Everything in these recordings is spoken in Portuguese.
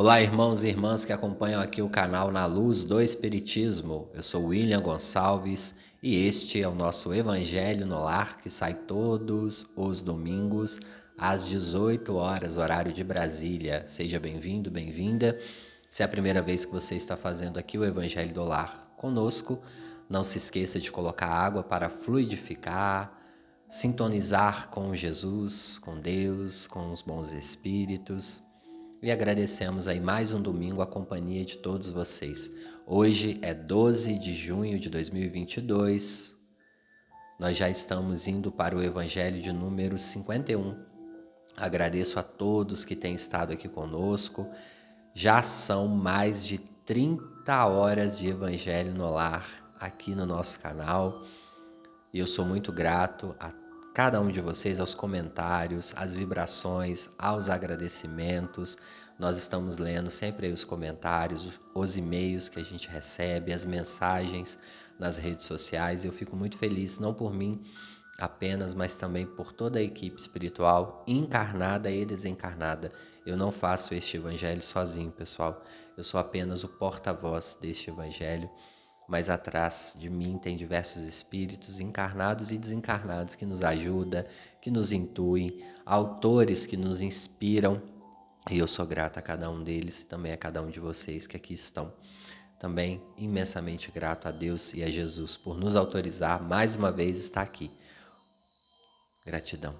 Olá, irmãos e irmãs que acompanham aqui o canal Na Luz do Espiritismo. Eu sou William Gonçalves e este é o nosso Evangelho no Lar que sai todos os domingos às 18 horas, horário de Brasília. Seja bem-vindo, bem-vinda. Se é a primeira vez que você está fazendo aqui o Evangelho do Lar conosco, não se esqueça de colocar água para fluidificar, sintonizar com Jesus, com Deus, com os bons espíritos e agradecemos aí mais um domingo a companhia de todos vocês. Hoje é 12 de junho de 2022. Nós já estamos indo para o evangelho de número 51. Agradeço a todos que têm estado aqui conosco. Já são mais de 30 horas de evangelho no lar aqui no nosso canal. E eu sou muito grato a cada um de vocês, aos comentários, às vibrações, aos agradecimentos. Nós estamos lendo sempre os comentários, os e-mails que a gente recebe, as mensagens nas redes sociais. Eu fico muito feliz, não por mim apenas, mas também por toda a equipe espiritual, encarnada e desencarnada. Eu não faço este evangelho sozinho, pessoal. Eu sou apenas o porta-voz deste evangelho mas atrás de mim tem diversos espíritos encarnados e desencarnados que nos ajudam, que nos intuem, autores que nos inspiram. E eu sou grato a cada um deles, também a cada um de vocês que aqui estão. Também imensamente grato a Deus e a Jesus por nos autorizar mais uma vez estar aqui. Gratidão.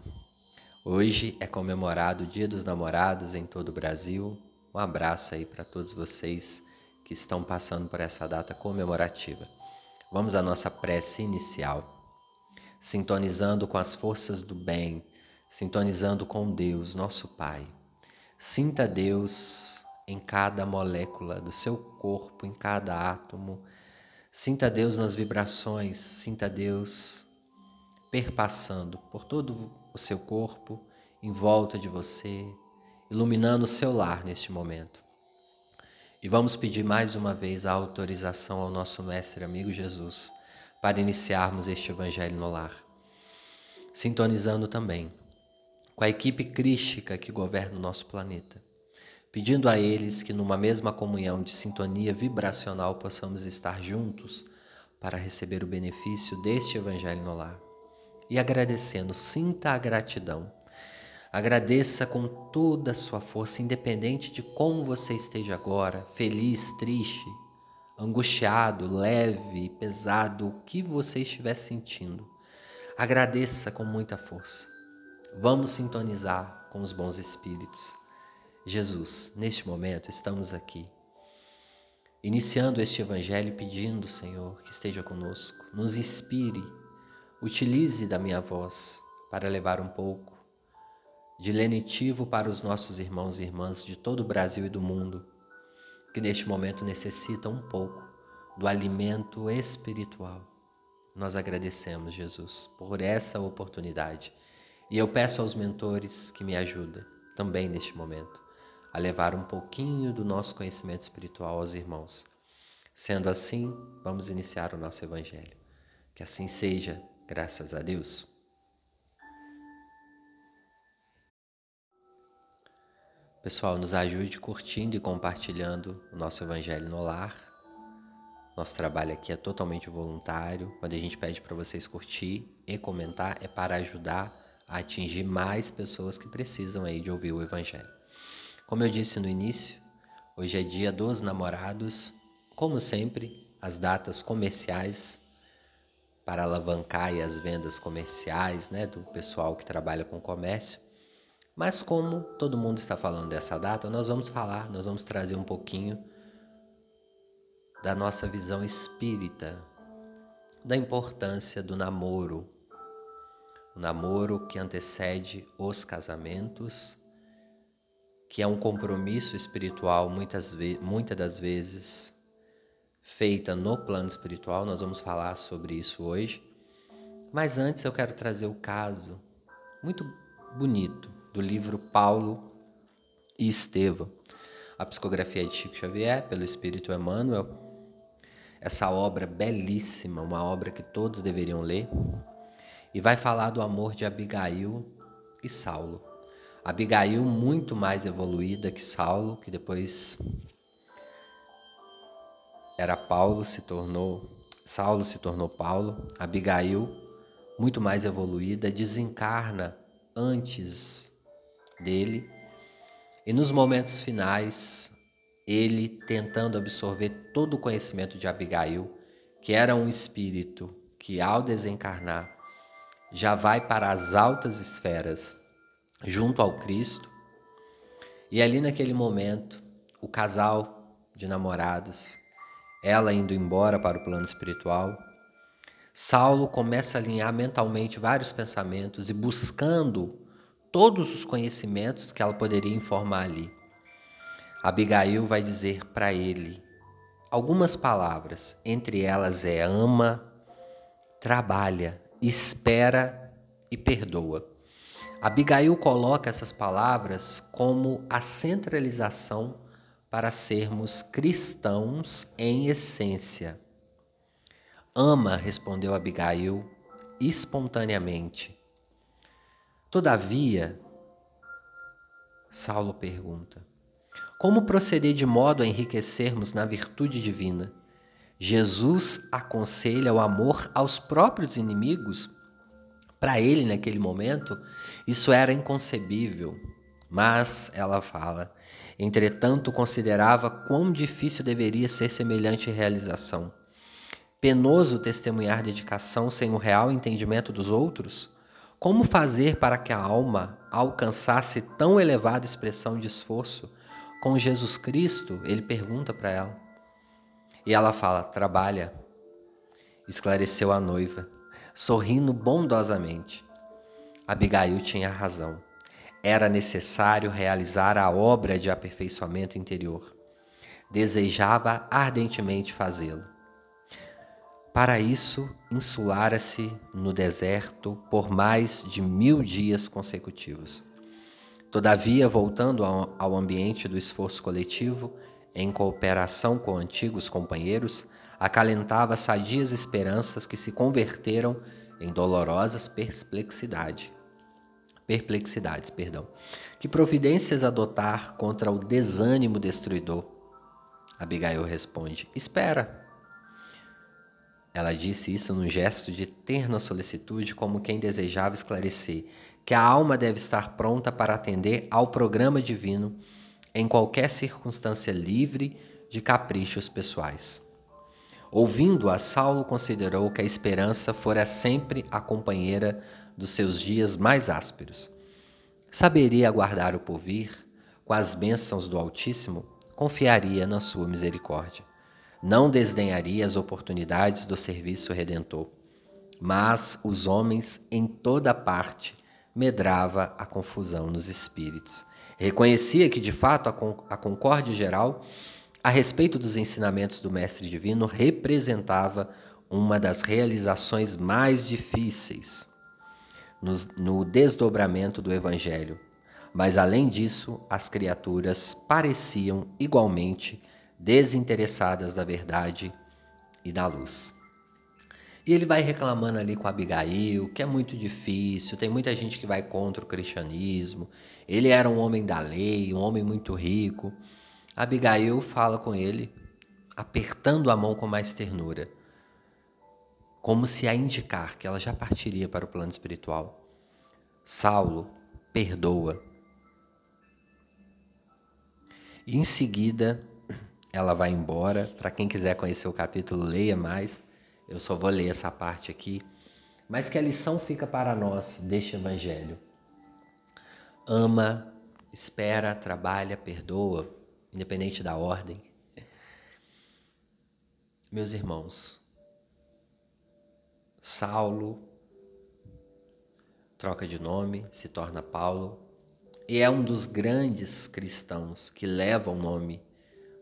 Hoje é comemorado o Dia dos Namorados em todo o Brasil. Um abraço aí para todos vocês que estão passando por essa data comemorativa. Vamos à nossa prece inicial, sintonizando com as forças do bem, sintonizando com Deus, nosso Pai. Sinta Deus em cada molécula do seu corpo, em cada átomo. Sinta Deus nas vibrações, sinta Deus perpassando por todo o seu corpo, em volta de você, iluminando o seu lar neste momento. E vamos pedir mais uma vez a autorização ao nosso Mestre amigo Jesus para iniciarmos este Evangelho no lar. Sintonizando também com a equipe crística que governa o nosso planeta, pedindo a eles que, numa mesma comunhão de sintonia vibracional, possamos estar juntos para receber o benefício deste Evangelho no lar. E agradecendo, sinta a gratidão Agradeça com toda a sua força, independente de como você esteja agora, feliz, triste, angustiado, leve, pesado, o que você estiver sentindo. Agradeça com muita força. Vamos sintonizar com os bons espíritos. Jesus, neste momento estamos aqui, iniciando este evangelho pedindo, Senhor, que esteja conosco, nos inspire, utilize da minha voz para levar um pouco de lenitivo para os nossos irmãos e irmãs de todo o Brasil e do mundo, que neste momento necessitam um pouco do alimento espiritual. Nós agradecemos, Jesus, por essa oportunidade. E eu peço aos mentores que me ajudem também neste momento a levar um pouquinho do nosso conhecimento espiritual aos irmãos. Sendo assim, vamos iniciar o nosso Evangelho. Que assim seja, graças a Deus. Pessoal, nos ajude curtindo e compartilhando o nosso Evangelho no Lar. Nosso trabalho aqui é totalmente voluntário. Quando a gente pede para vocês curtir e comentar, é para ajudar a atingir mais pessoas que precisam aí de ouvir o Evangelho. Como eu disse no início, hoje é dia dos namorados. Como sempre, as datas comerciais para alavancar as vendas comerciais né, do pessoal que trabalha com comércio mas como todo mundo está falando dessa data, nós vamos falar, nós vamos trazer um pouquinho da nossa visão espírita, da importância do namoro. O namoro que antecede os casamentos, que é um compromisso espiritual muitas, muitas das vezes feita no plano espiritual, nós vamos falar sobre isso hoje. Mas antes eu quero trazer o caso muito bonito do livro Paulo e Estevão. A psicografia de Chico Xavier, pelo Espírito Emmanuel. Essa obra belíssima, uma obra que todos deveriam ler. E vai falar do amor de Abigail e Saulo. Abigail, muito mais evoluída que Saulo, que depois era Paulo, se tornou Saulo, se tornou Paulo. Abigail, muito mais evoluída, desencarna antes dele. E nos momentos finais, ele tentando absorver todo o conhecimento de Abigail, que era um espírito que ao desencarnar já vai para as altas esferas junto ao Cristo. E ali naquele momento, o casal de namorados, ela indo embora para o plano espiritual, Saulo começa a alinhar mentalmente vários pensamentos e buscando todos os conhecimentos que ela poderia informar ali. Abigail vai dizer para ele algumas palavras, entre elas é ama, trabalha, espera e perdoa. Abigail coloca essas palavras como a centralização para sermos cristãos em essência. Ama, respondeu Abigail espontaneamente. Todavia, Saulo pergunta: Como proceder de modo a enriquecermos na virtude divina? Jesus aconselha o amor aos próprios inimigos para ele, naquele momento, isso era inconcebível. Mas, ela fala, entretanto, considerava quão difícil deveria ser semelhante realização. Penoso testemunhar dedicação sem o real entendimento dos outros? Como fazer para que a alma alcançasse tão elevada expressão de esforço? Com Jesus Cristo, ele pergunta para ela. E ela fala: trabalha. Esclareceu a noiva sorrindo bondosamente. Abigail tinha razão. Era necessário realizar a obra de aperfeiçoamento interior. Desejava ardentemente fazê-lo. Para isso, insulara-se no deserto por mais de mil dias consecutivos. Todavia, voltando ao ambiente do esforço coletivo, em cooperação com antigos companheiros, acalentava sadias esperanças que se converteram em dolorosas perplexidade, perplexidades. Perdão. Que providências adotar contra o desânimo destruidor? Abigail responde: Espera. Ela disse isso num gesto de terna solicitude, como quem desejava esclarecer que a alma deve estar pronta para atender ao programa divino em qualquer circunstância livre de caprichos pessoais. Ouvindo-a, Saulo considerou que a esperança fora sempre a companheira dos seus dias mais ásperos. Saberia aguardar o porvir, com as bênçãos do Altíssimo, confiaria na sua misericórdia. Não desdenharia as oportunidades do serviço redentor. Mas os homens em toda parte medrava a confusão nos espíritos. Reconhecia que, de fato, a concórdia geral a respeito dos ensinamentos do Mestre Divino, representava uma das realizações mais difíceis no, desdobramento do Evangelho. Mas, além disso, as criaturas pareciam igualmente desinteressadas da verdade e da luz. E ele vai reclamando ali com Abigail, que é muito difícil, tem muita gente que vai contra o cristianismo. Ele era um homem da lei, um homem muito rico. Abigail fala com ele, apertando a mão com mais ternura, como se a indicar que ela já partiria para o plano espiritual. Saulo perdoa. E em seguida, ela vai embora. Para quem quiser conhecer o capítulo, leia mais. Eu só vou ler essa parte aqui. Mas que a lição fica para nós deste evangelho. Ama, espera, trabalha, perdoa independente da ordem. Meus irmãos, Saulo troca de nome, se torna Paulo e é um dos grandes cristãos que levam o nome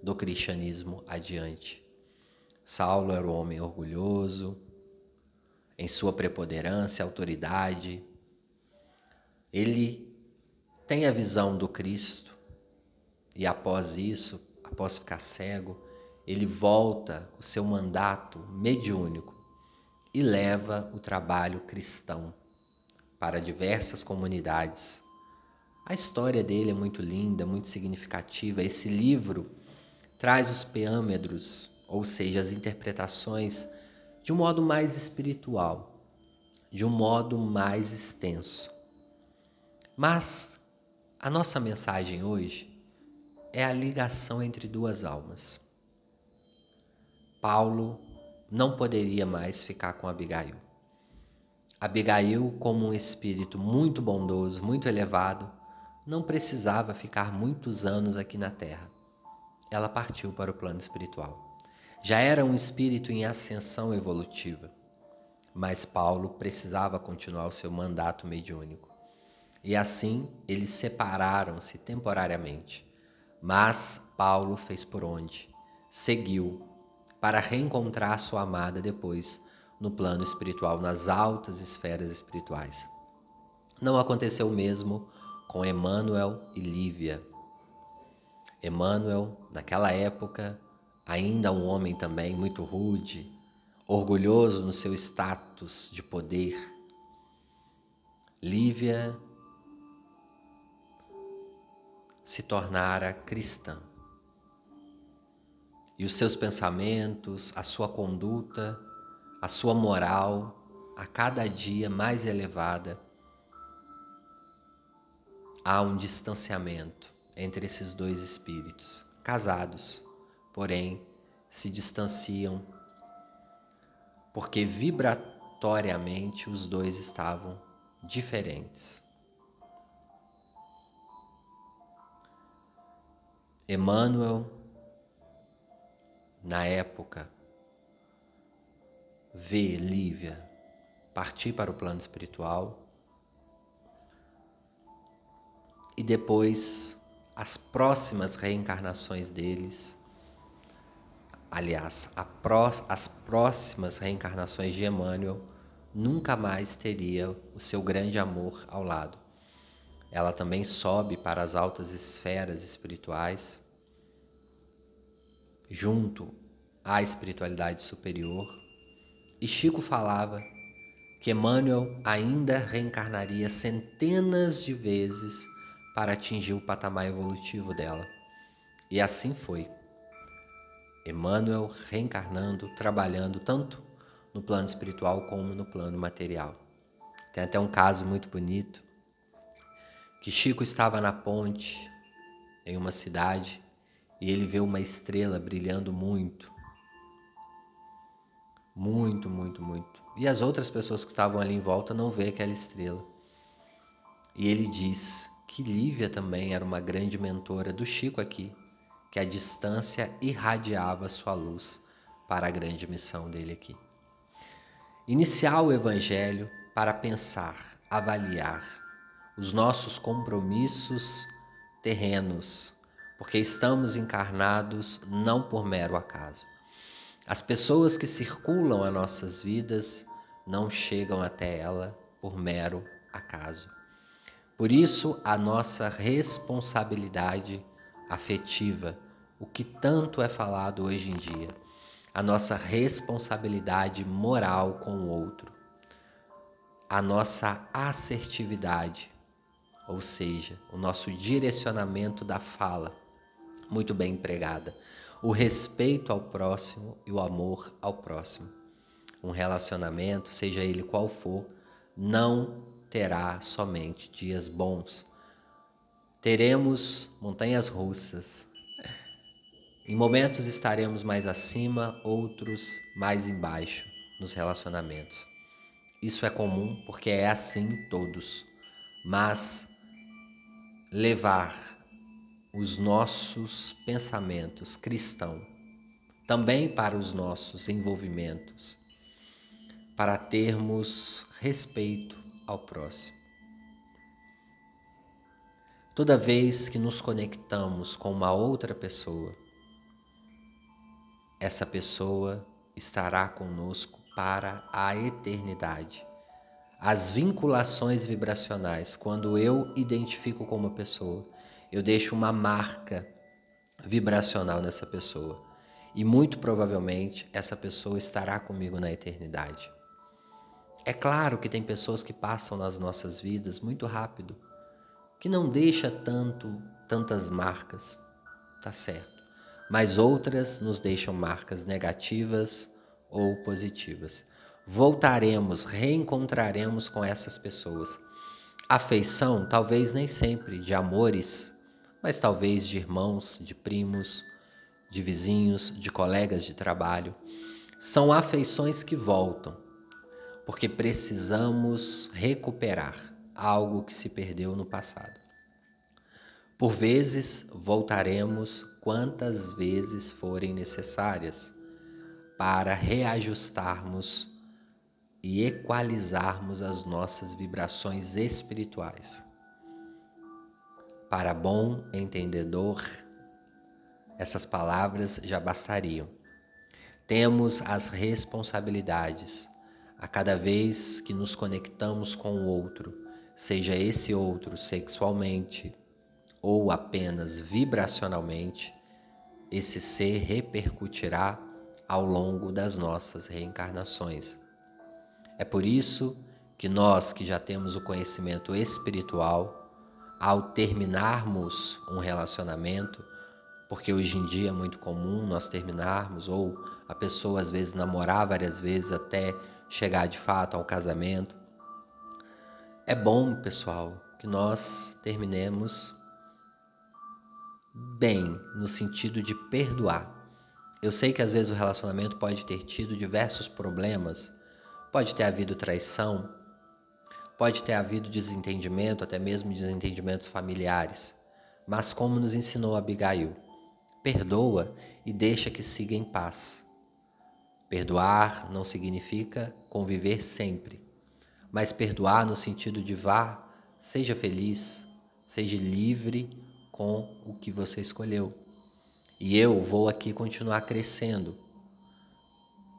do cristianismo adiante. Saulo era um homem orgulhoso, em sua preponderância, autoridade. Ele tem a visão do Cristo, e após isso, após ficar cego, ele volta o seu mandato mediúnico e leva o trabalho cristão para diversas comunidades A história dele é muito linda, muito significativa. Esse livro traz os peâmetros, ou seja, as interpretações, de um modo mais espiritual, de um modo mais extenso. Mas a nossa mensagem hoje é a ligação entre duas almas. Paulo não poderia mais ficar com Abigail. Abigail, como um espírito muito bondoso, muito elevado, não precisava ficar muitos anos aqui na terra. Ela partiu para o plano espiritual. Já era um espírito em ascensão evolutiva, mas Paulo precisava continuar o seu mandato mediúnico. E assim eles separaram-se temporariamente. Mas Paulo fez por onde? Seguiu para reencontrar sua amada depois no plano espiritual, nas altas esferas espirituais. Não aconteceu o mesmo com Emmanuel e Lívia. Emmanuel, naquela época, ainda um homem também muito rude, orgulhoso no seu status de poder. Lívia se tornara cristã. E os seus pensamentos, a sua conduta, a sua moral, a cada dia mais elevada, há um distanciamento entre esses dois espíritos, casados, porém se distanciam porque vibratoriamente os dois estavam diferentes. Emmanuel, na época, vê Lívia partir para o plano espiritual e depois as próximas reencarnações deles, aliás, pró as próximas reencarnações de Emmanuel, nunca mais teria o seu grande amor ao lado. Ela também sobe para as altas esferas espirituais, junto à espiritualidade superior. E Chico falava que Emmanuel ainda reencarnaria centenas de vezes para atingir o patamar evolutivo dela. E assim foi. Emmanuel reencarnando, trabalhando tanto no plano espiritual como no plano material. Tem até um caso muito bonito que Chico estava na ponte em uma cidade e ele vê uma estrela brilhando muito. Muito, muito, muito. E as outras pessoas que estavam ali em volta não vê aquela estrela. E ele diz que Lívia também era uma grande mentora do Chico aqui, que a distância irradiava sua luz para a grande missão dele aqui. Iniciar o Evangelho para pensar, avaliar os nossos compromissos terrenos, porque estamos encarnados não por mero acaso. As pessoas que circulam as nossas vidas não chegam até ela por mero acaso. Por isso, a nossa responsabilidade afetiva, o que tanto é falado hoje em dia, a nossa responsabilidade moral com o outro, a nossa assertividade, ou seja, o nosso direcionamento da fala, muito bem empregada, o respeito ao próximo e o amor ao próximo. Um relacionamento, seja ele qual for, não terá somente dias bons. Teremos montanhas russas. Em momentos estaremos mais acima, outros mais embaixo nos relacionamentos. Isso é comum porque é assim todos. Mas levar os nossos pensamentos cristãos também para os nossos envolvimentos, para termos respeito ao próximo. Toda vez que nos conectamos com uma outra pessoa, essa pessoa estará conosco para a eternidade. As vinculações vibracionais, quando eu identifico com uma pessoa, eu deixo uma marca vibracional nessa pessoa. E muito provavelmente essa pessoa estará comigo na eternidade. É claro que tem pessoas que passam nas nossas vidas muito rápido que não deixa tanto tantas marcas, tá certo. Mas outras nos deixam marcas negativas ou positivas. Voltaremos, reencontraremos com essas pessoas. Afeição, talvez nem sempre de amores, mas talvez de irmãos, de primos, de vizinhos, de colegas de trabalho. São afeições que voltam, porque precisamos recuperar algo que se perdeu no passado. Por vezes voltaremos quantas vezes forem necessárias para reajustarmos e equalizarmos as nossas vibrações espirituais. Para bom entendedor, essas palavras já bastariam. Temos as responsabilidades a cada vez que nos conectamos com o outro, seja esse outro sexualmente ou apenas vibracionalmente, esse ser repercutirá ao longo das nossas reencarnações. É por isso que nós que já temos o conhecimento espiritual, ao terminarmos um relacionamento, porque hoje em dia é muito comum nós terminarmos, ou a pessoa às vezes namorar várias vezes até chegar de fato ao casamento. É bom, pessoal, que nós terminemos bem, no sentido de perdoar. Eu sei que às vezes o relacionamento pode ter tido diversos problemas, pode ter havido traição, pode ter havido desentendimento, até mesmo desentendimentos familiares. Mas como nos ensinou Abigail, perdoa e deixa que siga em paz. Perdoar não significa conviver sempre, mas perdoar no sentido de vá, seja feliz, seja livre com o que você escolheu. E eu vou aqui continuar crescendo.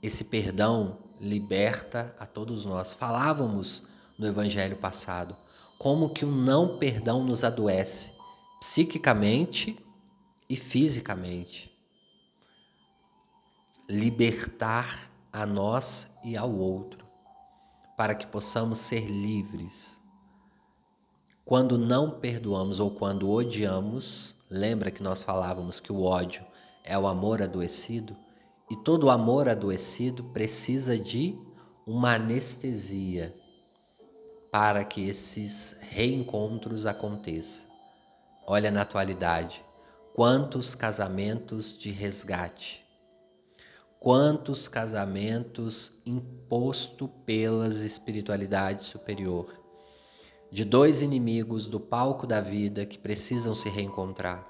Esse perdão liberta a todos nós. Falávamos no evangelho passado como que o não perdão nos adoece psiquicamente e fisicamente. Libertar a nós e ao outro, para que possamos ser livres. Quando não perdoamos ou quando odiamos, Lembra que nós falávamos que o ódio é o amor adoecido? E todo amor adoecido precisa de uma anestesia para que esses reencontros aconteçam. Olha na atualidade, quantos casamentos de resgate, quantos casamentos imposto pelas espiritualidades superior de dois inimigos do palco da vida que precisam se reencontrar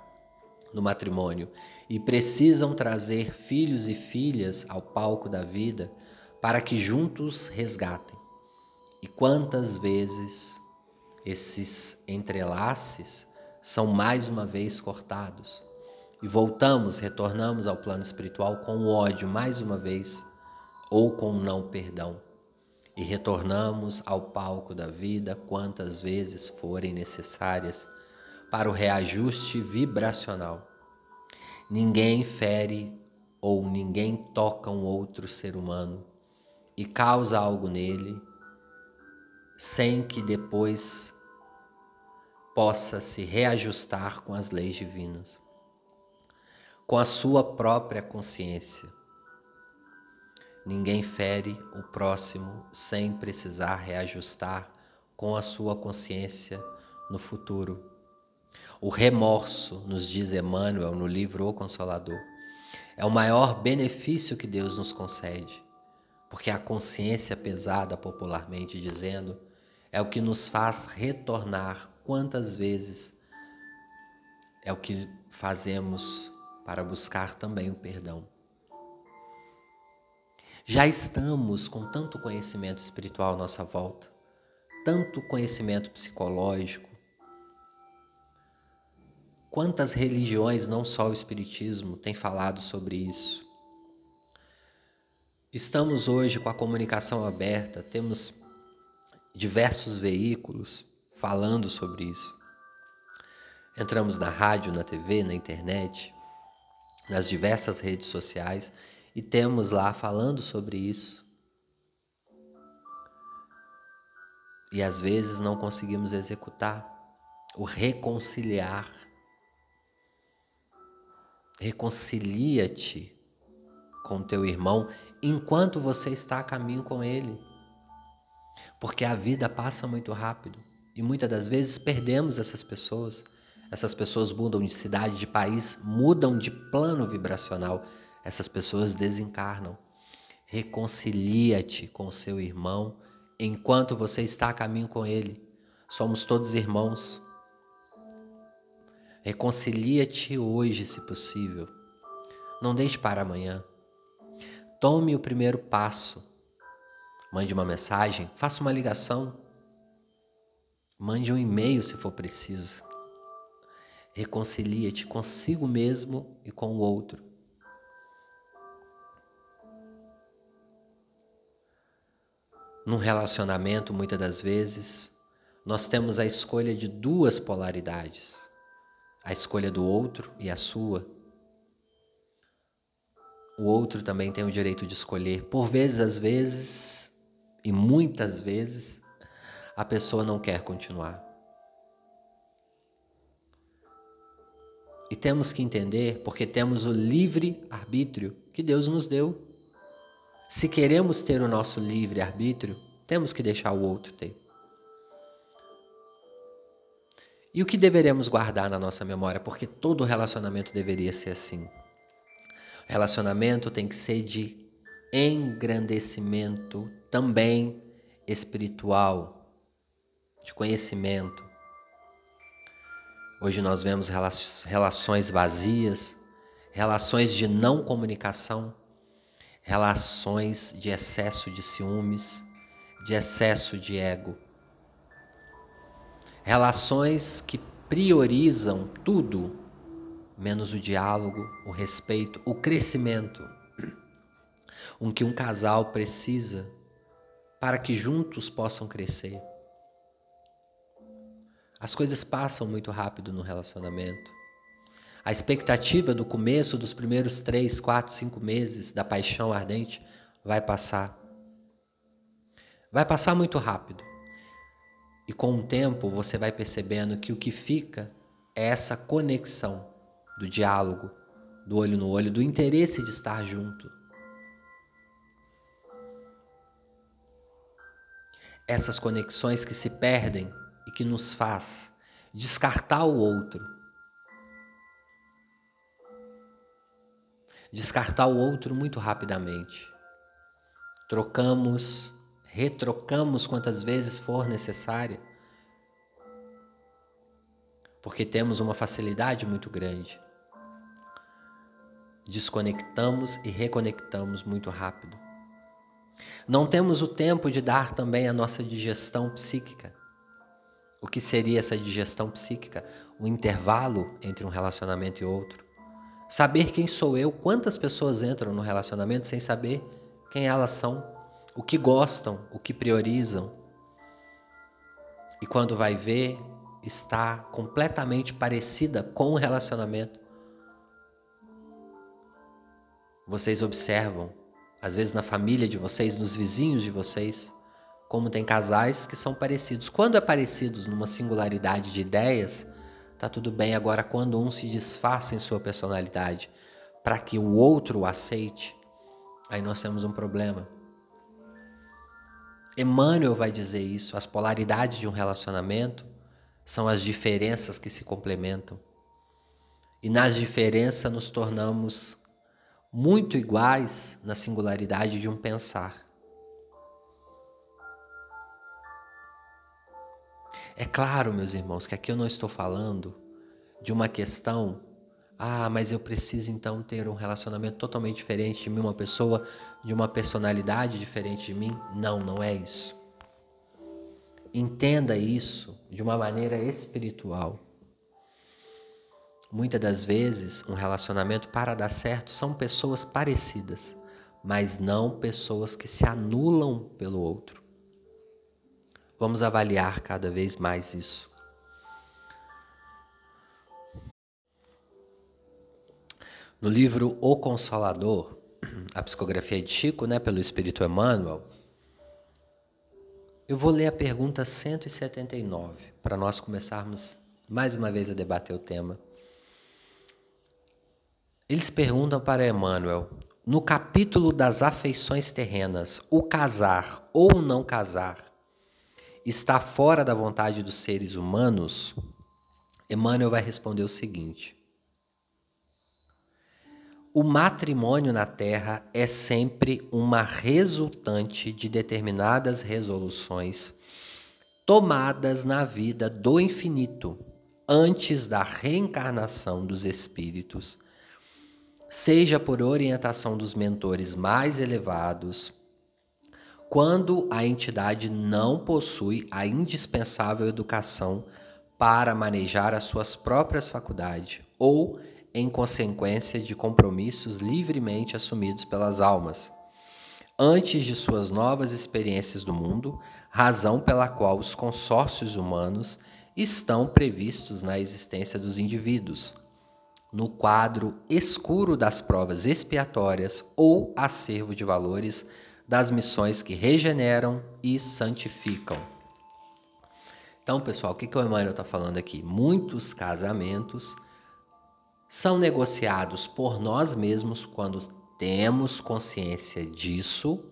no matrimônio e precisam trazer filhos e filhas ao palco da vida para que juntos resgatem. E quantas vezes esses entrelaces são mais uma vez cortados e voltamos, retornamos ao plano espiritual com o ódio mais uma vez ou com o não perdão e retornamos ao palco da vida quantas vezes forem necessárias para o reajuste vibracional. Ninguém fere ou ninguém toca um outro ser humano e causa algo nele sem que depois possa se reajustar com as leis divinas, com a sua própria consciência Ninguém fere o próximo sem precisar reajustar com a sua consciência no futuro. O remorso, nos diz Emmanuel no livro O Consolador, é o maior benefício que Deus nos concede, porque a consciência pesada, popularmente dizendo, é o que nos faz retornar quantas vezes é o que fazemos para buscar também o perdão. Já estamos com tanto conhecimento espiritual à nossa volta, tanto conhecimento psicológico. Quantas religiões, não só o Espiritismo, têm falado sobre isso? Estamos hoje com a comunicação aberta, temos diversos veículos falando sobre isso. Entramos na rádio, na TV, na internet, nas diversas redes sociais e temos lá falando sobre isso. E às vezes não conseguimos executar o reconciliar. Reconcilia-te com teu irmão enquanto você está a caminho com ele. Porque a vida passa muito rápido e muitas das vezes perdemos essas pessoas. Essas pessoas mudam de cidade, de país, mudam de plano vibracional. Essas pessoas desencarnam. Reconcilia-te com seu irmão enquanto você está a caminho com ele. Somos todos irmãos. Reconcilia-te hoje, se possível. Não deixe para amanhã. Tome o primeiro passo. Mande uma mensagem, faça uma ligação. Mande um e-mail se for preciso. Reconcilia-te consigo mesmo e com o outro. Num relacionamento, muitas das vezes, nós temos a escolha de duas polaridades: a escolha do outro e a sua o outro também tem o direito de escolher. Por vezes, às vezes, e muitas vezes, a pessoa não quer continuar. E temos que entender, porque temos o livre arbítrio que Deus nos deu. Se queremos ter o nosso livre arbítrio, temos que deixar o outro ter. E o que deveremos guardar na nossa memória? Porque todo relacionamento deveria ser assim. Relacionamento tem que ser de engrandecimento também espiritual, de conhecimento. Hoje nós vemos relações vazias, relações de não comunicação, relações de excesso de ciúmes, de excesso de ego. Relações que priorizam tudo menos o diálogo, o respeito, o crescimento. Um que um casal precisa para que juntos possam crescer. As coisas passam muito rápido no relacionamento. A expectativa do começo dos primeiros três, quatro, cinco meses da paixão ardente vai passar. Vai passar muito rápido. E com o tempo você vai percebendo que o que fica é essa conexão do diálogo, do olho no olho, do interesse de estar junto. Essas conexões que se perdem e que nos faz descartar o outro. Descartar o outro muito rapidamente. Trocamos, retrocamos quantas vezes for necessária, porque temos uma facilidade muito grande desconectamos e reconectamos muito rápido. Não temos o tempo de dar também a nossa digestão psíquica. O que seria essa digestão psíquica? O intervalo entre um relacionamento e outro. Saber quem sou eu, quantas pessoas entram no relacionamento sem saber quem elas são, o que gostam, o que priorizam. E quando vai ver, está completamente parecida com o relacionamento. Vocês observam, às vezes na família de vocês, nos vizinhos de vocês, como tem casais que são parecidos. Quando é parecidos numa singularidade de ideias, tá tudo bem. Agora, quando um se disfarça em sua personalidade para que o outro o aceite, aí nós temos um problema. Emmanuel vai dizer isso: as polaridades de um relacionamento são as diferenças que se complementam. E nas diferenças nos tornamos muito iguais na singularidade de um pensar. É claro, meus irmãos, que aqui eu não estou falando de uma questão, ah, mas eu preciso então ter um relacionamento totalmente diferente de mim, uma pessoa de uma personalidade diferente de mim. Não, não é isso. Entenda isso de uma maneira espiritual. Muitas das vezes, um relacionamento para dar certo são pessoas parecidas, mas não pessoas que se anulam pelo outro. Vamos avaliar cada vez mais isso. No livro O Consolador, a psicografia de Chico, né, pelo Espírito Emmanuel, eu vou ler a pergunta 179 para nós começarmos mais uma vez a debater o tema. Eles perguntam para Emmanuel, no capítulo das afeições terrenas, o casar ou não casar está fora da vontade dos seres humanos? Emmanuel vai responder o seguinte: O matrimônio na Terra é sempre uma resultante de determinadas resoluções tomadas na vida do infinito antes da reencarnação dos espíritos, seja por orientação dos mentores mais elevados, quando a entidade não possui a indispensável educação para manejar as suas próprias faculdades ou em consequência de compromissos livremente assumidos pelas almas, antes de suas novas experiências do mundo, razão pela qual os consórcios humanos estão previstos na existência dos indivíduos, no quadro escuro das provas expiatórias ou acervo de valores das missões que regeneram e santificam. Então, pessoal, o que, que o Emmanuel está falando aqui? Muitos casamentos são negociados por nós mesmos quando temos consciência disso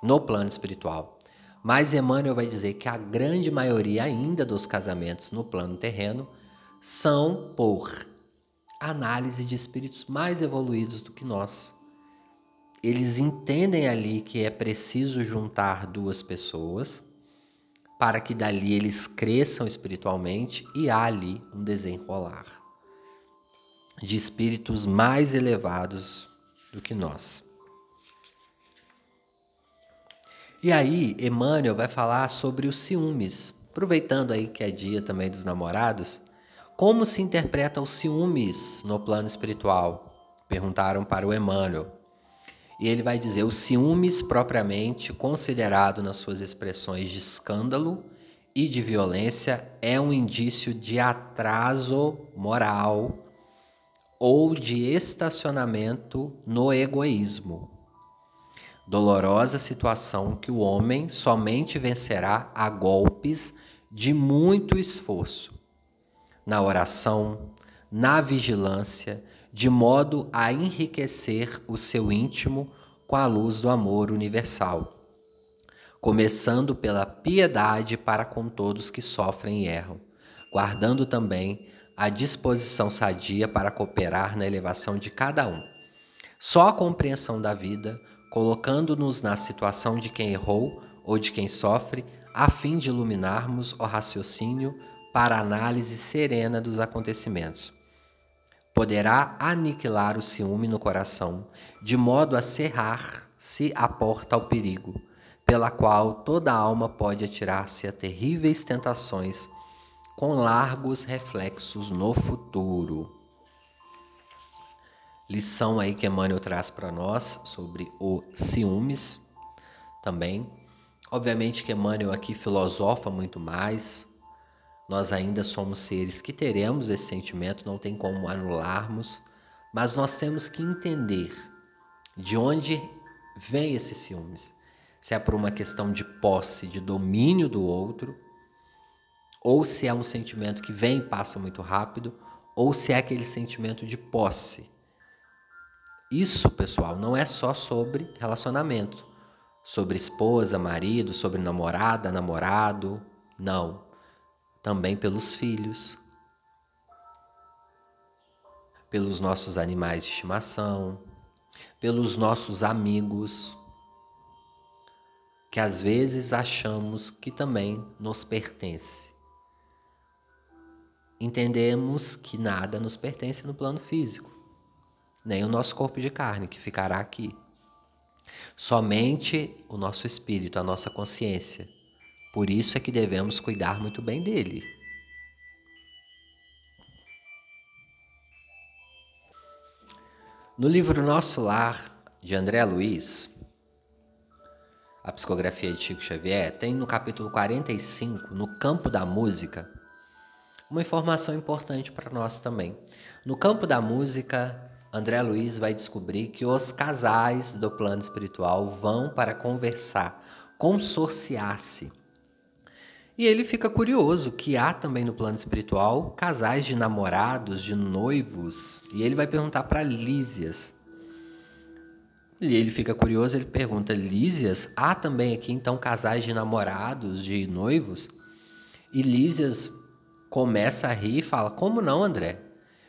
no plano espiritual. Mas Emmanuel vai dizer que a grande maioria ainda dos casamentos no plano terreno são por análise de espíritos mais evoluídos do que nós eles entendem ali que é preciso juntar duas pessoas para que dali eles cresçam espiritualmente e há ali um desenrolar de espíritos mais elevados do que nós. E aí, Emmanuel vai falar sobre os ciúmes, aproveitando aí que é dia também dos namorados, como se interpreta os ciúmes no plano espiritual? Perguntaram para o Emmanuel. E ele vai dizer: o ciúmes, propriamente considerado nas suas expressões de escândalo e de violência, é um indício de atraso moral ou de estacionamento no egoísmo. Dolorosa situação que o homem somente vencerá a golpes de muito esforço, na oração, na vigilância de modo a enriquecer o seu íntimo com a luz do amor universal, começando pela piedade para com todos que sofrem e erram, guardando também a disposição sadia para cooperar na elevação de cada um. Só a compreensão da vida, colocando-nos na situação de quem errou ou de quem sofre, a fim de iluminarmos o raciocínio para a análise serena dos acontecimentos poderá aniquilar o ciúme no coração, de modo a cerrar-se a porta ao perigo, pela qual toda alma pode atirar-se a terríveis tentações, com largos reflexos no futuro. Lição aí que Emmanuel traz para nós sobre o ciúmes também. Obviamente que Emmanuel aqui filosofa muito mais, nós ainda somos seres que teremos esse sentimento, não tem como anularmos, mas nós temos que entender de onde vem esses ciúmes. Se é por uma questão de posse, de domínio do outro, ou se é um sentimento que vem e passa muito rápido, ou se é aquele sentimento de posse. Isso, pessoal, não é só sobre relacionamento, sobre esposa, marido, sobre namorada, namorado, não também pelos filhos, pelos nossos animais de estimação, pelos nossos amigos, que às vezes achamos que também nos pertence. Entendemos que nada nos pertence no plano físico, nem o nosso corpo de carne que ficará aqui. Somente o nosso espírito, a nossa consciência por isso é que devemos cuidar muito bem dele. No livro Nosso Lar, de André Luiz, a psicografia de Chico Xavier, tem no capítulo 45, no campo da música, uma informação importante para nós também. No campo da música, André Luiz vai descobrir que os casais do plano espiritual vão para conversar, consorciar-se E ele fica curioso que há também no plano espiritual casais de namorados, de noivos, e ele vai perguntar para Lísias. E ele fica curioso, ele pergunta: Lísias, há também aqui então casais de namorados, de noivos? E Lísias começa a rir e fala: Como não, André?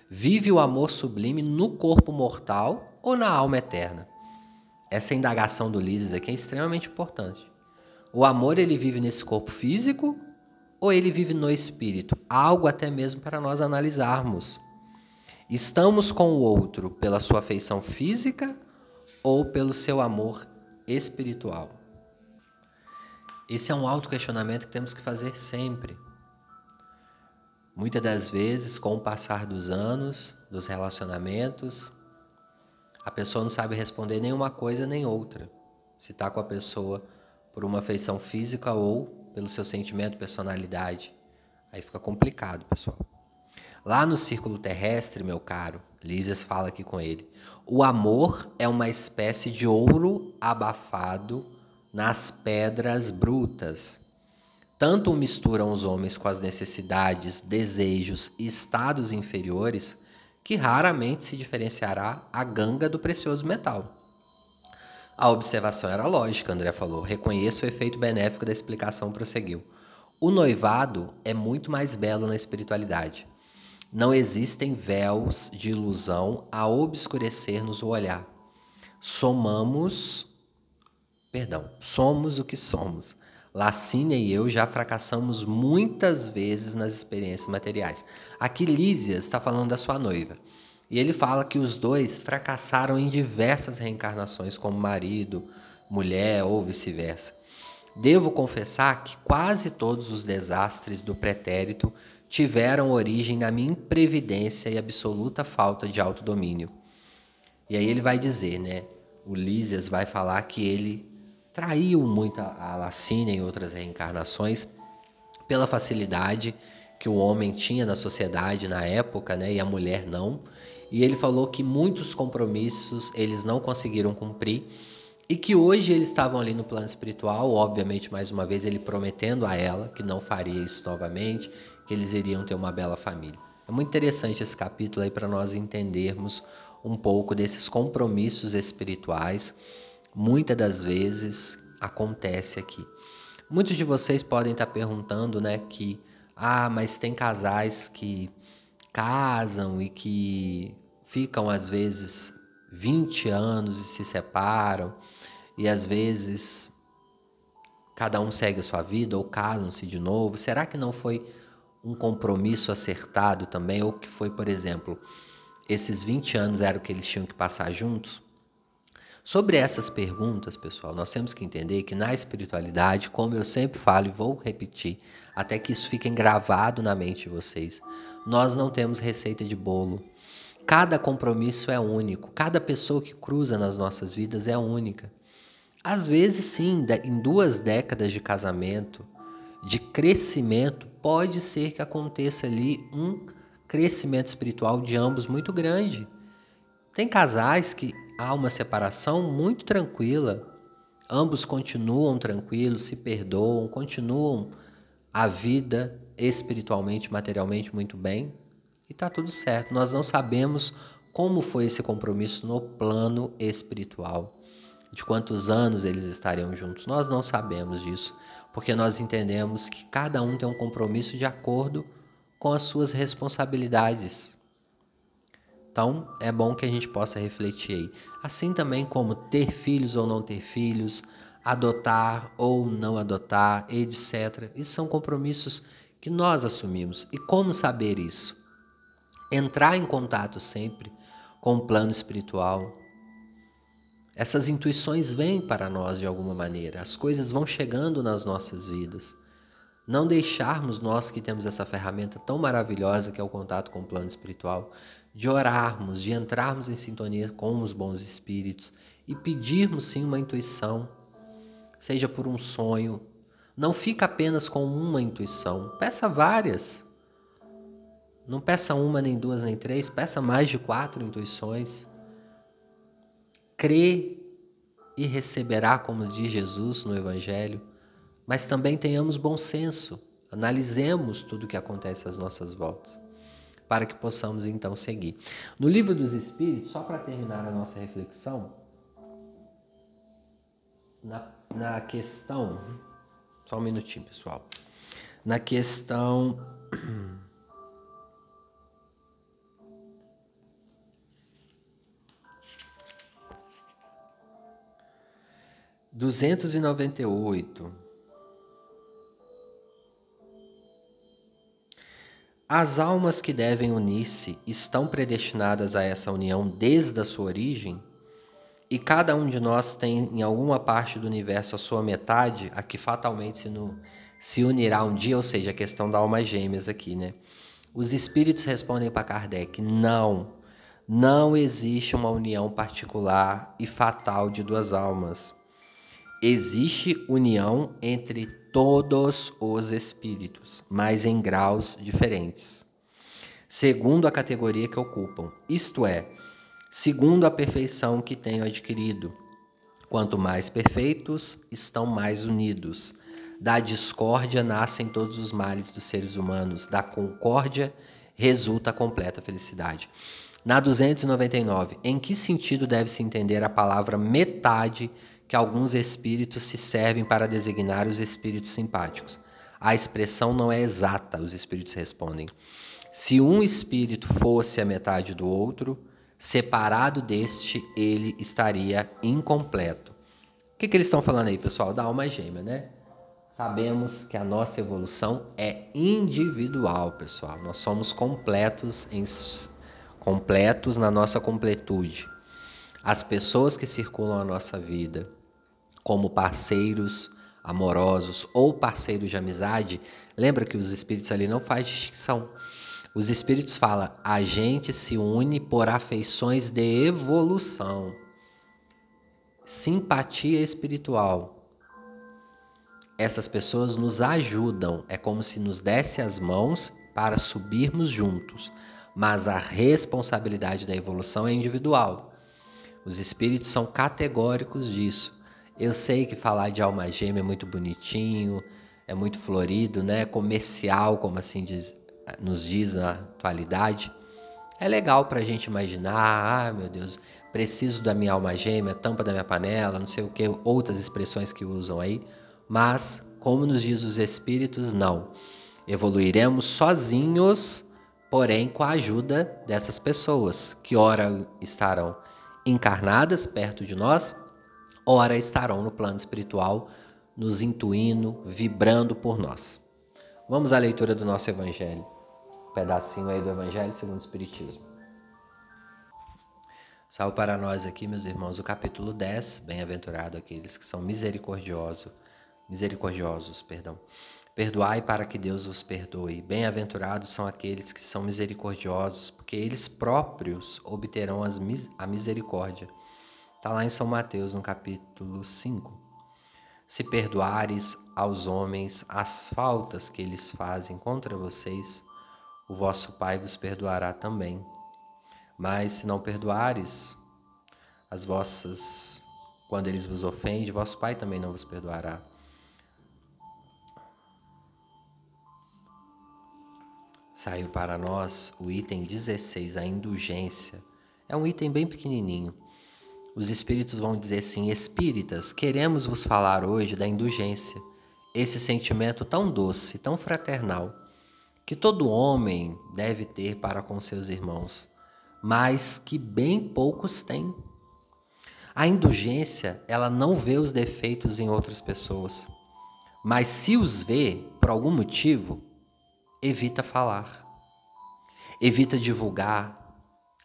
Vive o amor sublime no corpo mortal ou na alma eterna? Essa indagação do Lísias aqui é extremamente importante. O amor ele vive nesse corpo físico ou ele vive no espírito? Algo até mesmo para nós analisarmos. Estamos com o outro pela sua afeição física ou pelo seu amor espiritual? Esse é um auto-questionamento que temos que fazer sempre. Muitas das vezes, com o passar dos anos, dos relacionamentos, a pessoa não sabe responder nenhuma coisa nem outra. Se está com a pessoa por uma afeição física ou pelo seu sentimento, personalidade. Aí fica complicado, pessoal. Lá no círculo terrestre, meu caro, Lísias fala aqui com ele. O amor é uma espécie de ouro abafado nas pedras brutas. Tanto misturam os homens com as necessidades, desejos e estados inferiores que raramente se diferenciará a ganga do precioso metal. A observação era lógica, André falou. Reconheço o efeito benéfico da explicação, prosseguiu. O noivado é muito mais belo na espiritualidade. Não existem véus de ilusão a obscurecer-nos o olhar. Somamos, perdão, somos o que somos. Lacínia e eu já fracassamos muitas vezes nas experiências materiais. Aqui Lísias está falando da sua noiva. E ele fala que os dois fracassaram em diversas reencarnações como marido, mulher ou vice-versa. Devo confessar que quase todos os desastres do pretérito tiveram origem na minha imprevidência e absoluta falta de autodomínio. E aí ele vai dizer, né? Lísias vai falar que ele traiu muito a Lacínia em outras reencarnações pela facilidade que o homem tinha na sociedade na época, né? E a mulher não e ele falou que muitos compromissos eles não conseguiram cumprir e que hoje eles estavam ali no plano espiritual, obviamente mais uma vez ele prometendo a ela que não faria isso novamente, que eles iriam ter uma bela família. É muito interessante esse capítulo aí para nós entendermos um pouco desses compromissos espirituais. Muitas das vezes acontece aqui. Muitos de vocês podem estar perguntando, né, que ah, mas tem casais que casam e que ficam às vezes 20 anos e se separam, e às vezes cada um segue a sua vida ou casam-se de novo. Será que não foi um compromisso acertado também? Ou que foi, por exemplo, esses 20 anos eram o que eles tinham que passar juntos? Sobre essas perguntas, pessoal, nós temos que entender que na espiritualidade, como eu sempre falo e vou repetir, até que isso fique gravado na mente de vocês, nós não temos receita de bolo. Cada compromisso é único, cada pessoa que cruza nas nossas vidas é única. Às vezes, sim, em duas décadas de casamento, de crescimento, pode ser que aconteça ali um crescimento espiritual de ambos muito grande. Tem casais que há uma separação muito tranquila, ambos continuam tranquilos, se perdoam, continuam a vida espiritualmente, materialmente muito bem, e está tudo certo. Nós não sabemos como foi esse compromisso no plano espiritual, de quantos anos eles estariam juntos. Nós não sabemos disso, porque nós entendemos que cada um tem um compromisso de acordo com as suas responsabilidades. Então, é bom que a gente possa refletir aí. Assim também como ter filhos ou não ter filhos, adotar ou não adotar, etc. Isso são compromissos que nós assumimos. E como saber isso? Entrar em contato sempre com o plano espiritual. Essas intuições vêm para nós de alguma maneira, as coisas vão chegando nas nossas vidas. Não deixarmos nós que temos essa ferramenta tão maravilhosa que é o contato com o plano espiritual, de orarmos, de entrarmos em sintonia com os bons espíritos e pedirmos sim uma intuição, seja por um sonho. Não fica apenas com uma intuição, peça várias. Não peça uma, nem duas, nem três, peça mais de quatro intuições. Crê e receberá, como diz Jesus no Evangelho, mas também tenhamos bom senso analisemos tudo o que acontece às nossas voltas, para que possamos então seguir. No livro dos Espíritos, só para terminar a nossa reflexão, na, na questão. Só um minutinho, pessoal. Na questão. Duzentos e noventa e oito. As almas que devem unir-se estão predestinadas a essa união desde a sua origem? E cada um de nós tem em alguma parte do universo a sua metade, a que fatalmente se, no, se unirá um dia, ou seja, a questão da alma gêmeas aqui, né? Os espíritos respondem para Kardec: não, não existe uma união particular e fatal de duas almas. Existe união entre todos os espíritos, mas em graus diferentes, segundo a categoria que ocupam. Isto é, segundo a perfeição que tenho adquirido. Quanto mais perfeitos, estão mais unidos. Da discórdia nascem todos os males dos seres humanos, da concórdia resulta a completa felicidade. Na 299, em que sentido deve-se entender a palavra metade que alguns espíritos se servem para designar os espíritos simpáticos? A expressão não é exata, os espíritos respondem. Se um espírito fosse a metade do outro, Separado deste, ele estaria incompleto. O que, que eles estão falando aí, pessoal? Da alma gêmea, né? Sabemos que a nossa evolução é individual, pessoal. Nós somos completos, em, completos na nossa completude. As pessoas que circulam a nossa vida, como parceiros amorosos ou parceiros de amizade, lembra que os espíritos ali não fazem distinção. Os espíritos falam: a gente se une por afeições de evolução, simpatia espiritual. Essas pessoas nos ajudam, é como se nos desse as mãos para subirmos juntos, mas a responsabilidade da evolução é individual. Os espíritos são categóricos disso. Eu sei que falar de alma gêmea é muito bonitinho, é muito florido, né? Comercial, como assim diz, nos diz na atualidade, é legal para a gente imaginar, ah, meu Deus, preciso da minha alma gêmea, tampa da minha panela, não sei o que, outras expressões que usam aí, mas, como nos diz os Espíritos, não. Evoluiremos sozinhos, porém com a ajuda dessas pessoas, que ora estarão encarnadas perto de nós, ora estarão no plano espiritual, nos intuindo, vibrando por nós. Vamos à leitura do nosso Evangelho pedacinho aí do Evangelho segundo o Espiritismo. Salve para nós aqui, meus irmãos, o capítulo 10, bem-aventurado aqueles que são misericordiosos, misericordiosos, perdão. Perdoai para que Deus os perdoe. Bem-aventurados são aqueles que são misericordiosos, porque eles próprios obterão as, a misericórdia. Está lá em São Mateus, no capítulo 5. Se perdoares aos homens as faltas que eles fazem contra vocês, o vosso Pai vos perdoará também. Mas se não perdoares as vossas, quando eles vos ofendem, vosso Pai também não vos perdoará. Saiu para nós o item 16, a indulgência. É um item bem pequenininho. Os espíritos vão dizer assim: Espíritas, queremos vos falar hoje da indulgência, esse sentimento tão doce, tão fraternal que todo homem deve ter para com seus irmãos, mas que bem poucos têm. A indulgência, ela não vê os defeitos em outras pessoas, mas se os vê por algum motivo, evita falar, evita divulgar,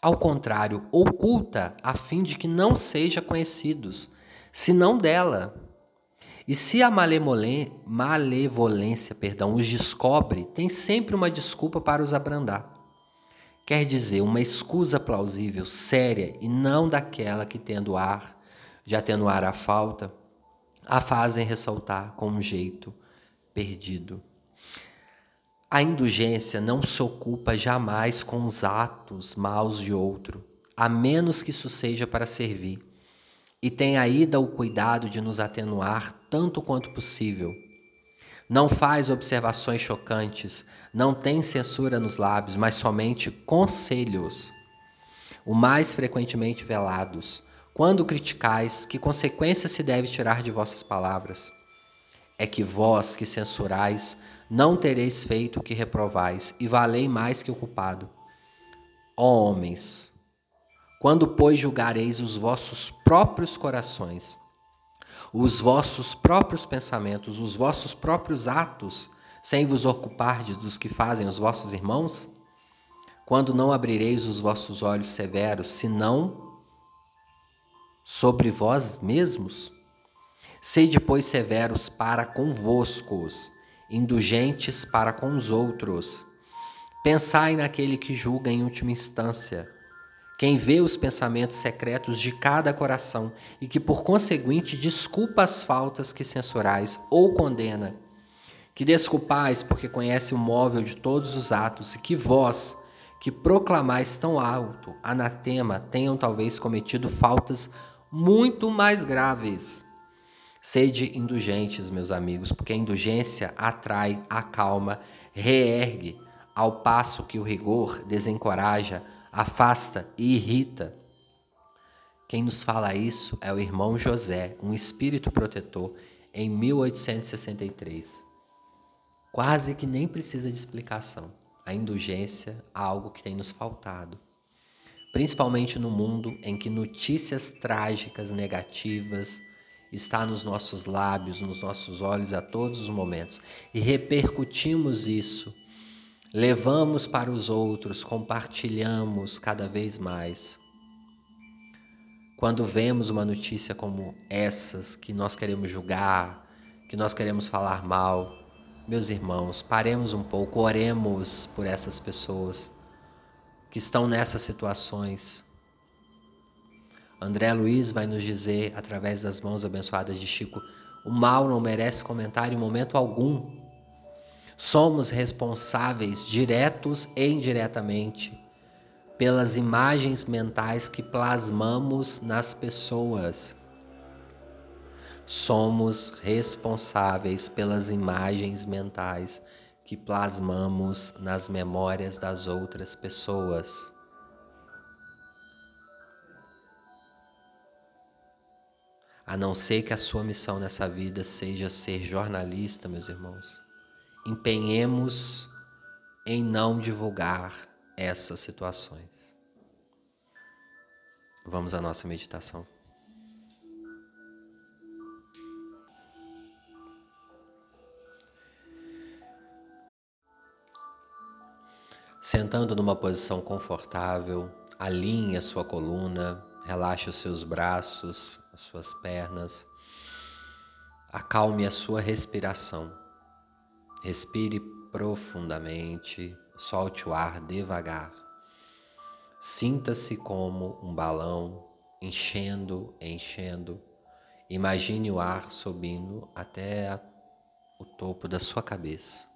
ao contrário, oculta a fim de que não sejam conhecidos, senão dela, e se a malevolência perdão, os descobre, tem sempre uma desculpa para os abrandar. Quer dizer, uma escusa plausível, séria e não daquela que, tendo ar de atenuar a falta, a fazem ressaltar com um jeito perdido. A indulgência não se ocupa jamais com os atos maus de outro, a menos que isso seja para servir e tem ainda o cuidado de nos atenuar tanto quanto possível. Não faz observações chocantes, não tem censura nos lábios, mas somente conselhos, o mais frequentemente velados. Quando criticais, que consequência se deve tirar de vossas palavras? É que vós que censurais, não tereis feito o que reprovais, e valei mais que o culpado. Ó homens, quando, pois, julgareis os vossos próprios corações, os vossos próprios pensamentos, os vossos próprios atos, sem vos ocupardes dos que fazem os vossos irmãos? Quando não abrireis os vossos olhos severos, senão sobre vós mesmos? Sede, pois, severos para convoscos, indulgentes para com os outros. Pensai naquele que julga em última instância quem vê os pensamentos secretos de cada coração e que, por conseguinte, desculpa as faltas que censurais ou condena, que desculpais porque conhece o móvel de todos os atos e que vós, que proclamais tão alto anatema, tenham talvez cometido faltas muito mais graves. Sede indulgentes, meus amigos, porque a indulgência atrai, acalma, reergue, ao passo que o rigor desencoraja, afasta e irrita. Quem nos fala isso é o irmão José, um espírito protetor, em 1863. Quase que nem precisa de explicação. A indulgência é algo que tem nos faltado, principalmente no mundo em que notícias trágicas, negativas, está nos nossos lábios, nos nossos olhos a todos os momentos e repercutimos isso levamos para os outros, compartilhamos cada vez mais. Quando vemos uma notícia como essas, que nós queremos julgar, que nós queremos falar mal, meus irmãos, paremos um pouco, oremos por essas pessoas que estão nessas situações. André Luiz vai nos dizer, através das mãos abençoadas de Chico, o mal não merece comentário em momento algum. Somos responsáveis, diretos e indiretamente, pelas imagens mentais que plasmamos nas pessoas. Somos responsáveis pelas imagens mentais que plasmamos nas memórias das outras pessoas. A não ser que a sua missão nessa vida seja ser jornalista, meus irmãos empenhemos em não divulgar essas situações. Vamos à nossa meditação. Sentando numa posição confortável, alinhe a sua coluna, relaxe os seus braços, as suas pernas, acalme a sua respiração. Respire profundamente, solte o ar devagar. Sinta-se como um balão enchendo, enchendo. Imagine o ar subindo até a, o topo da sua cabeça.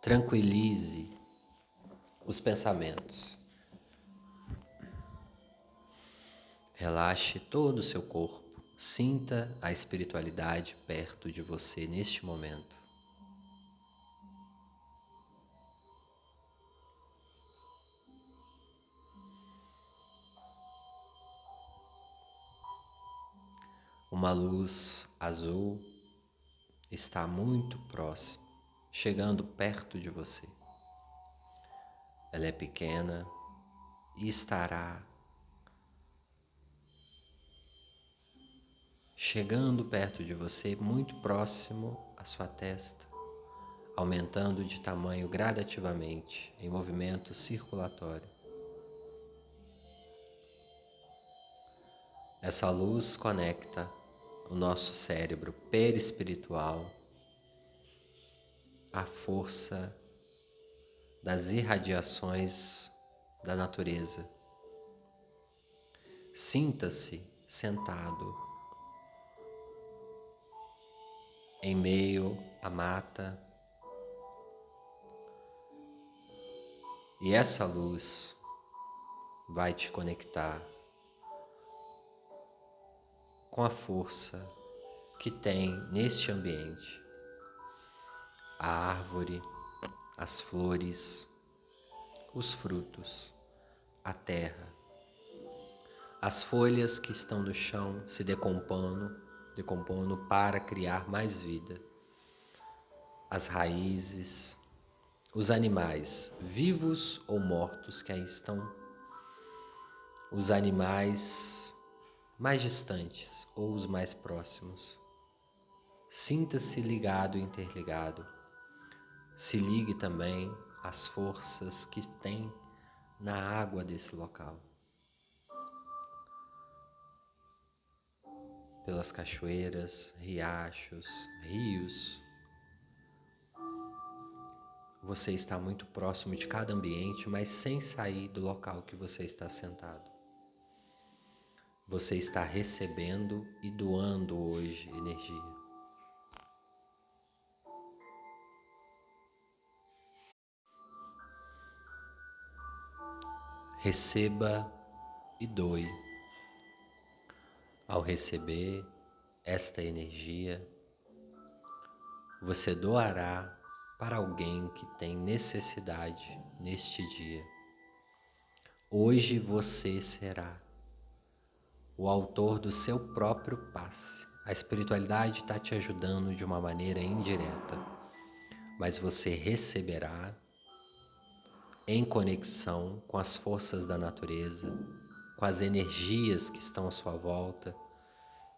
Tranquilize os pensamentos. Relaxe todo o seu corpo. Sinta a espiritualidade perto de você neste momento. Uma luz azul está muito próxima, chegando perto de você. Ela é pequena e estará chegando perto de você, muito próximo à sua testa, aumentando de tamanho gradativamente em movimento circulatório. Essa luz conecta o nosso cérebro perispiritual, a força das irradiações da natureza. Sinta-se sentado em meio à mata. E essa luz vai te conectar com a força que tem neste ambiente. a árvore, as flores, os frutos, a terra, as folhas que estão no chão se decompondo, decompondo para criar mais vida, as raízes, os animais, vivos ou mortos que aí estão, os animais mais distantes ou os mais próximos. Sinta-se ligado e interligado se ligue também às forças que tem na água desse local. Pelas cachoeiras, riachos, rios. Você está muito próximo de cada ambiente, mas sem sair do local que você está sentado. Você está recebendo e doando hoje energia. receba e doe. Ao receber esta energia, você doará para alguém que tem necessidade neste dia. Hoje você será o autor do seu próprio passe. A espiritualidade está te ajudando de uma maneira indireta, mas você receberá em conexão com as forças da natureza, com as energias que estão à sua volta,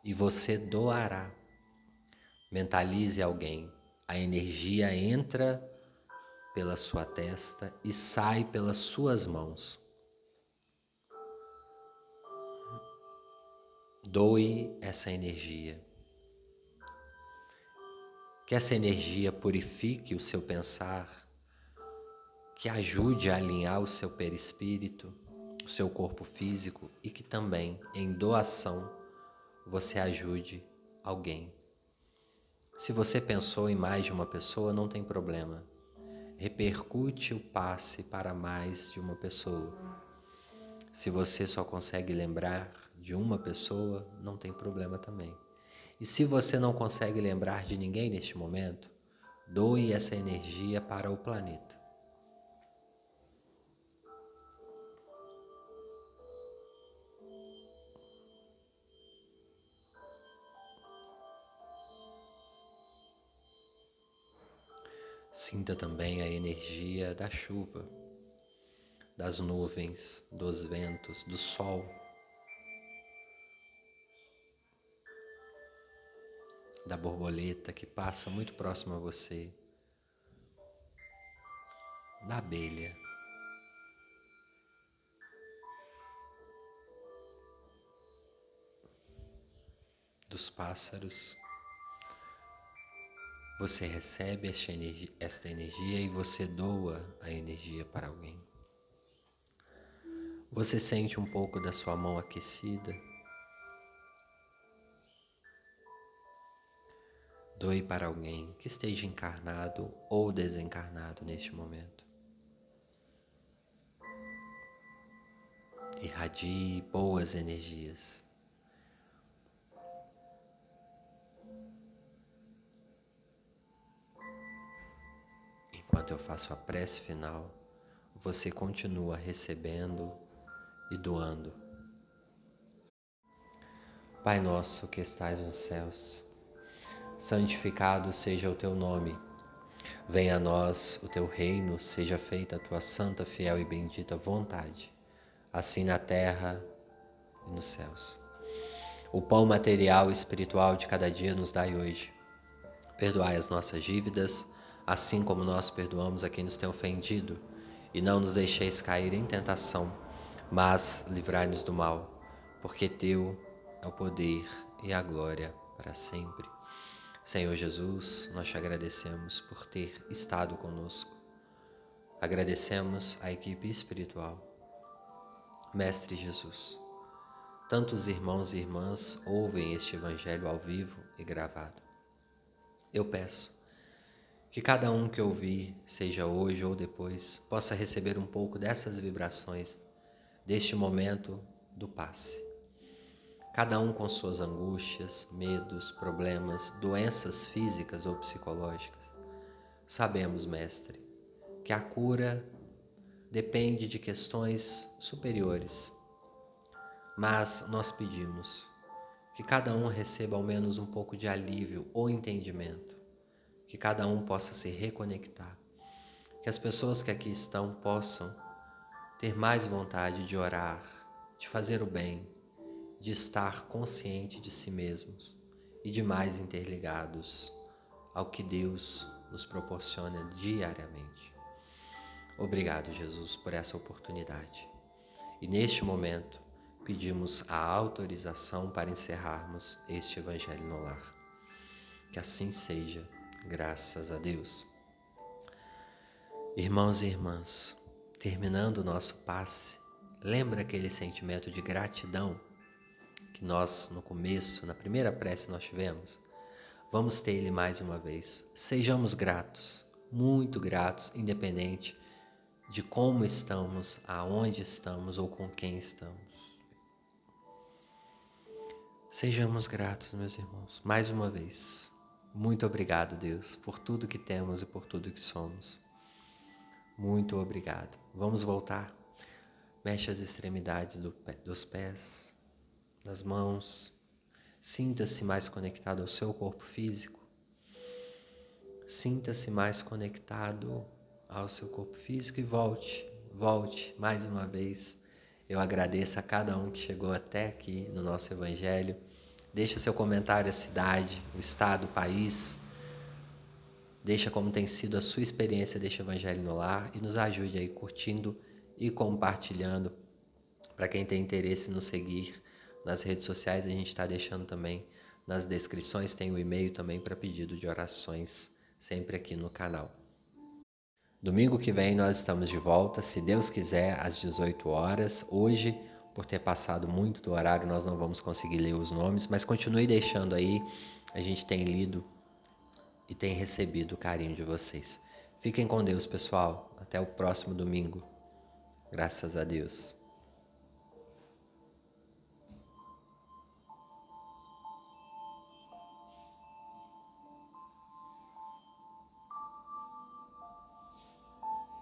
e você doará. Mentalize alguém. A energia entra pela sua testa e sai pelas suas mãos. Doe essa energia. Que essa energia purifique o seu pensar, que ajude a alinhar o seu perispírito, o seu corpo físico e que também, em doação, você ajude alguém. Se você pensou em mais de uma pessoa, não tem problema. Repercute o passe para mais de uma pessoa. Se você só consegue lembrar de uma pessoa, não tem problema também. E se você não consegue lembrar de ninguém neste momento, doe essa energia para o planeta. Sinta também a energia da chuva, das nuvens, dos ventos, do sol. Da borboleta que passa muito próximo a você, da abelha. Dos pássaros você recebe esta energia, esta energia e você doa a energia para alguém. Você sente um pouco da sua mão aquecida. Doe para alguém que esteja encarnado ou desencarnado neste momento. Irradie boas energias. Enquanto eu faço a prece final, você continua recebendo e doando. Pai nosso que estais nos céus, santificado seja o teu nome. Venha a nós o teu reino, seja feita a tua santa, fiel e bendita vontade, assim na terra e nos céus. O pão material e espiritual de cada dia nos dai hoje. Perdoai as nossas dívidas, assim como nós perdoamos a quem nos tem ofendido, e não nos deixeis cair em tentação, mas livrai-nos do mal, porque teu é o poder e a glória para sempre. Senhor Jesus, nós te agradecemos por ter estado conosco. Agradecemos a equipe espiritual. Mestre Jesus, tantos irmãos e irmãs ouvem este evangelho ao vivo e gravado. Eu peço que cada um que ouvir, seja hoje ou depois, possa receber um pouco dessas vibrações, deste momento do passe. Cada um com suas angústias, medos, problemas, doenças físicas ou psicológicas. Sabemos, Mestre, que a cura depende de questões superiores, mas nós pedimos que cada um receba ao menos um pouco de alívio ou entendimento, que cada um possa se reconectar, que as pessoas que aqui estão possam ter mais vontade de orar, de fazer o bem, de estar consciente de si mesmos e de mais interligados ao que Deus nos proporciona diariamente. Obrigado, Jesus, por essa oportunidade. E neste momento, pedimos a autorização para encerrarmos este Evangelho no Lar. Que assim seja, graças a Deus. Irmãos e irmãs, terminando o nosso passe, lembra aquele sentimento de gratidão que nós, no começo, na primeira prece, nós tivemos? Vamos ter ele mais uma vez. Sejamos gratos, muito gratos, independente de como estamos, aonde estamos ou com quem estamos. Sejamos gratos, meus irmãos, mais uma vez. Muito obrigado, Deus, por tudo que temos e por tudo que somos. Muito obrigado. Vamos voltar. Mexe as extremidades do, dos pés, das mãos. Sinta-se mais conectado ao seu corpo físico. Sinta-se mais conectado ao seu corpo físico e volte, volte mais uma vez. Eu agradeço a cada um que chegou até aqui no nosso Evangelho. Deixa seu comentário, a cidade, o estado, o país. Deixa como tem sido a sua experiência deste Evangelho no lar e nos ajude aí curtindo e compartilhando. Para quem tem interesse em nos seguir nas redes sociais, a gente está deixando também nas descrições, tem o e-mail também para pedido de orações, sempre aqui no canal. Domingo que vem nós estamos de volta, se Deus quiser, às 18 horas. Hoje, por ter passado muito do horário, nós não vamos conseguir ler os nomes, mas continue deixando aí. A gente tem lido e tem recebido o carinho de vocês. Fiquem com Deus, pessoal. Até o próximo domingo. Graças a Deus.